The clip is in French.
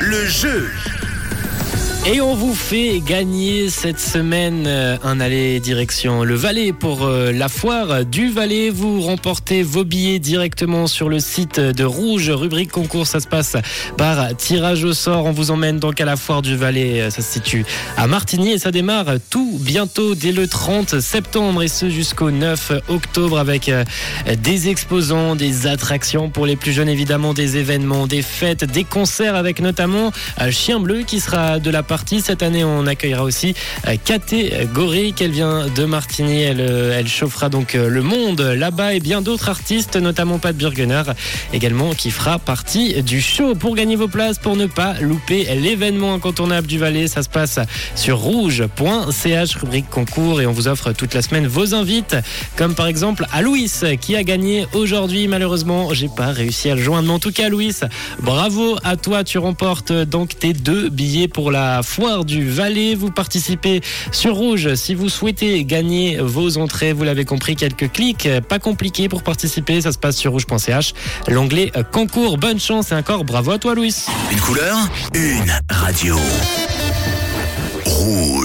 Le jeu. Et on vous fait gagner cette semaine euh, un aller direction le Valais pour euh, la foire du Valais. Vous remportez vos billets directement sur le site de Rouge, rubrique concours. Ça se passe par tirage au sort. On vous emmène donc à la foire du Valais. Euh, Ça se situe à Martigny et ça démarre tout bientôt dès le 30 septembre et ce jusqu'au 9 octobre avec des exposants, des attractions pour les plus jeunes évidemment, des événements, des fêtes, des concerts avec notamment Chien Bleu qui sera de la Cette année, on accueillera aussi euh, Catégorie qu'elle vient de Martigny. Elle, euh, chauffera donc euh, le monde là-bas et bien d'autres artistes, notamment Pat Burgener également qui fera partie du show. Pour gagner vos places, pour ne pas louper l'événement incontournable du Valais, ça se passe sur rouge.ch, rubrique concours et on vous offre toute la semaine vos invites, comme par exemple à Louis qui a gagné aujourd'hui. Malheureusement, j'ai pas réussi à le joindre. Mais en tout cas, Louis, bravo à toi. Tu remportes donc tes deux billets pour la foire du Valais. Vous participez sur Rouge si vous souhaitez gagner vos entrées. Vous l'avez compris, quelques clics, pas compliqué pour participer. Ça se passe sur rouge.ch, l'onglet concours. Bonne chance et encore bravo à toi, Louis. Une couleur, une radio. Rouge.